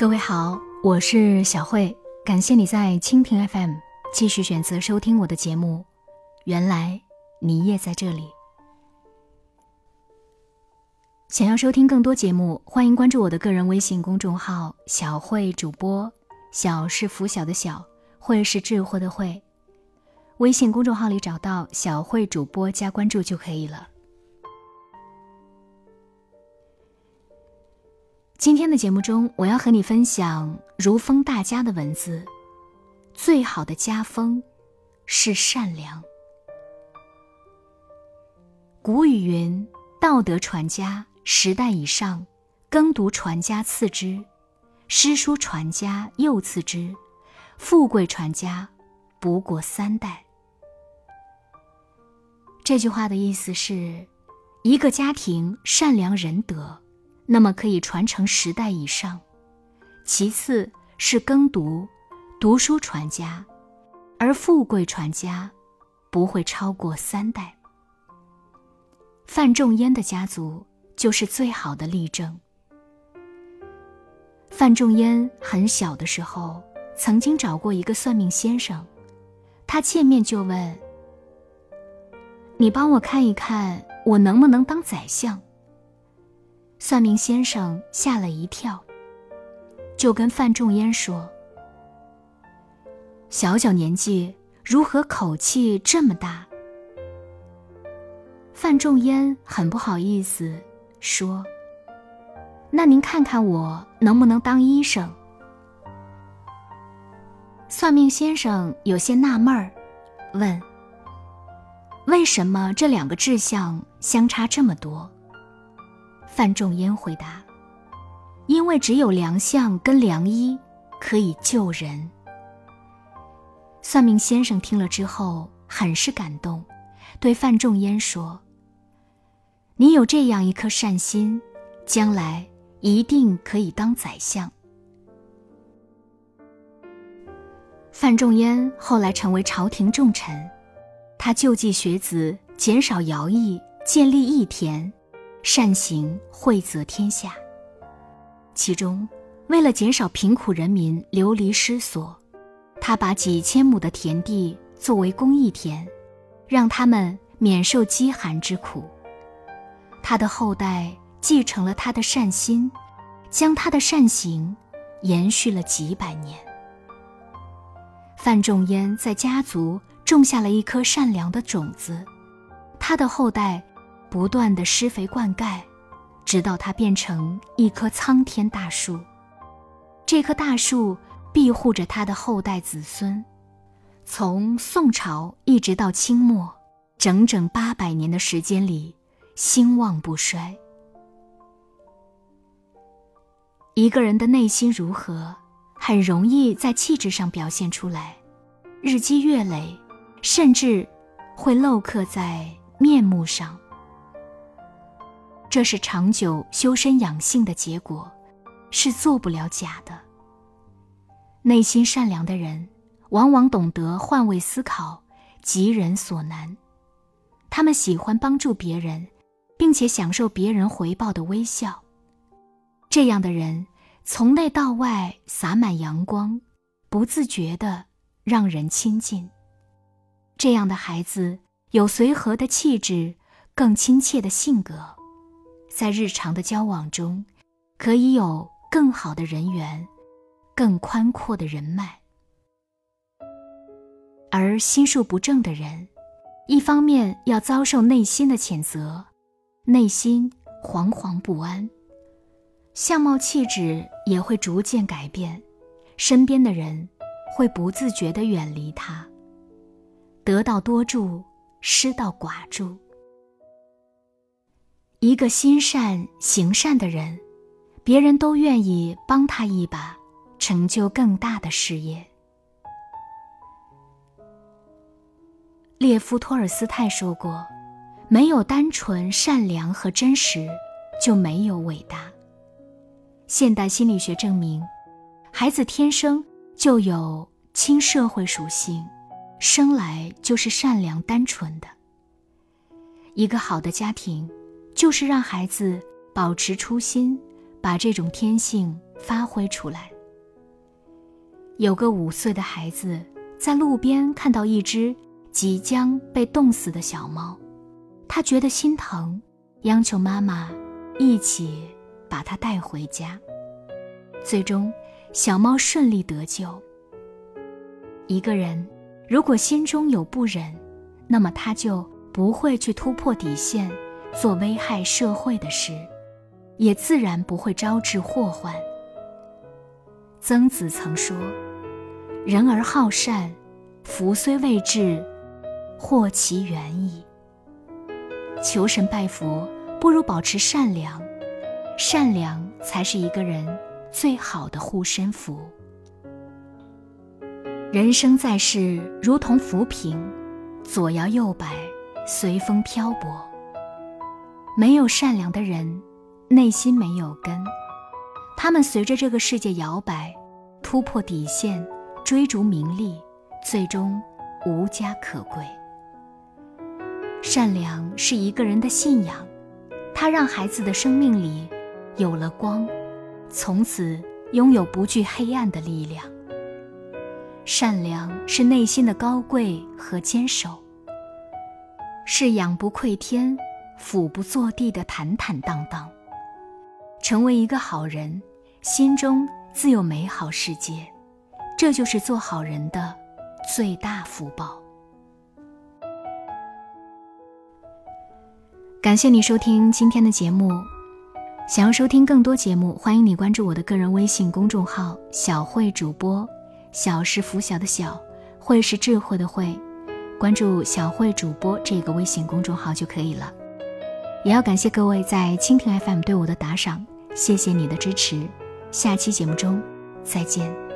各位好，我是小慧，感谢你在蜻蜓 FM 继续选择收听我的节目。原来你也在这里。想要收听更多节目，欢迎关注我的个人微信公众号“小慧主播”。小是拂晓的小，慧是智慧的慧。微信公众号里找到“小慧主播”加关注就可以了。今天的节目中，我要和你分享如风大家的文字。最好的家风是善良。古语云：“道德传家，十代以上；耕读传家，次之；诗书传家，又次之；富贵传家，不过三代。”这句话的意思是，一个家庭善良仁德。那么可以传承十代以上，其次是耕读，读书传家，而富贵传家，不会超过三代。范仲淹的家族就是最好的例证。范仲淹很小的时候，曾经找过一个算命先生，他见面就问：“你帮我看一看，我能不能当宰相？”算命先生吓了一跳，就跟范仲淹说：“小小年纪，如何口气这么大？”范仲淹很不好意思，说：“那您看看我能不能当医生？”算命先生有些纳闷儿，问：“为什么这两个志向相差这么多？”范仲淹回答：“因为只有良相跟良医可以救人。”算命先生听了之后很是感动，对范仲淹说：“你有这样一颗善心，将来一定可以当宰相。”范仲淹后来成为朝廷重臣，他救济学子，减少徭役，建立义田。善行惠泽天下。其中，为了减少贫苦人民流离失所，他把几千亩的田地作为公益田，让他们免受饥寒之苦。他的后代继承了他的善心，将他的善行延续了几百年。范仲淹在家族种下了一颗善良的种子，他的后代。不断的施肥灌溉，直到它变成一棵苍天大树。这棵大树庇护着他的后代子孙，从宋朝一直到清末，整整八百年的时间里，兴旺不衰。一个人的内心如何，很容易在气质上表现出来，日积月累，甚至会镂刻在面目上。这是长久修身养性的结果，是做不了假的。内心善良的人，往往懂得换位思考，急人所难。他们喜欢帮助别人，并且享受别人回报的微笑。这样的人，从内到外洒满阳光，不自觉的让人亲近。这样的孩子，有随和的气质，更亲切的性格。在日常的交往中，可以有更好的人缘，更宽阔的人脉。而心术不正的人，一方面要遭受内心的谴责，内心惶惶不安，相貌气质也会逐渐改变，身边的人会不自觉地远离他。得道多助，失道寡助。一个心善行善的人，别人都愿意帮他一把，成就更大的事业。列夫·托尔斯泰说过：“没有单纯善良和真实，就没有伟大。”现代心理学证明，孩子天生就有亲社会属性，生来就是善良单纯的。一个好的家庭。就是让孩子保持初心，把这种天性发挥出来。有个五岁的孩子在路边看到一只即将被冻死的小猫，他觉得心疼，央求妈妈一起把它带回家。最终，小猫顺利得救。一个人如果心中有不忍，那么他就不会去突破底线，做危害社会的事，也自然不会招致祸患。曾子曾说：“人而好善，福虽未至，祸其远矣。”求神拜佛不如保持善良，善良才是一个人最好的护身符。人生在世，如同浮萍，左摇右摆，随风漂泊。没有善良的人，内心没有根，他们随着这个世界摇摆，突破底线，追逐名利，最终无家可归。善良是一个人的信仰，它让孩子的生命里有了光，从此拥有不惧黑暗的力量。善良是内心的高贵和坚守，是仰不愧天、俯不作地的坦坦荡荡。成为一个好人，心中自有美好世界，这就是做好人的最大福报。感谢你收听今天的节目，想要收听更多节目，欢迎你关注我的个人微信公众号“小慧主播”。小是拂晓的小，慧是智慧的慧，关注小慧主播这个微信公众号就可以了。也要感谢各位在蜻蜓 FM 对我的打赏，谢谢你的支持。下期节目中再见。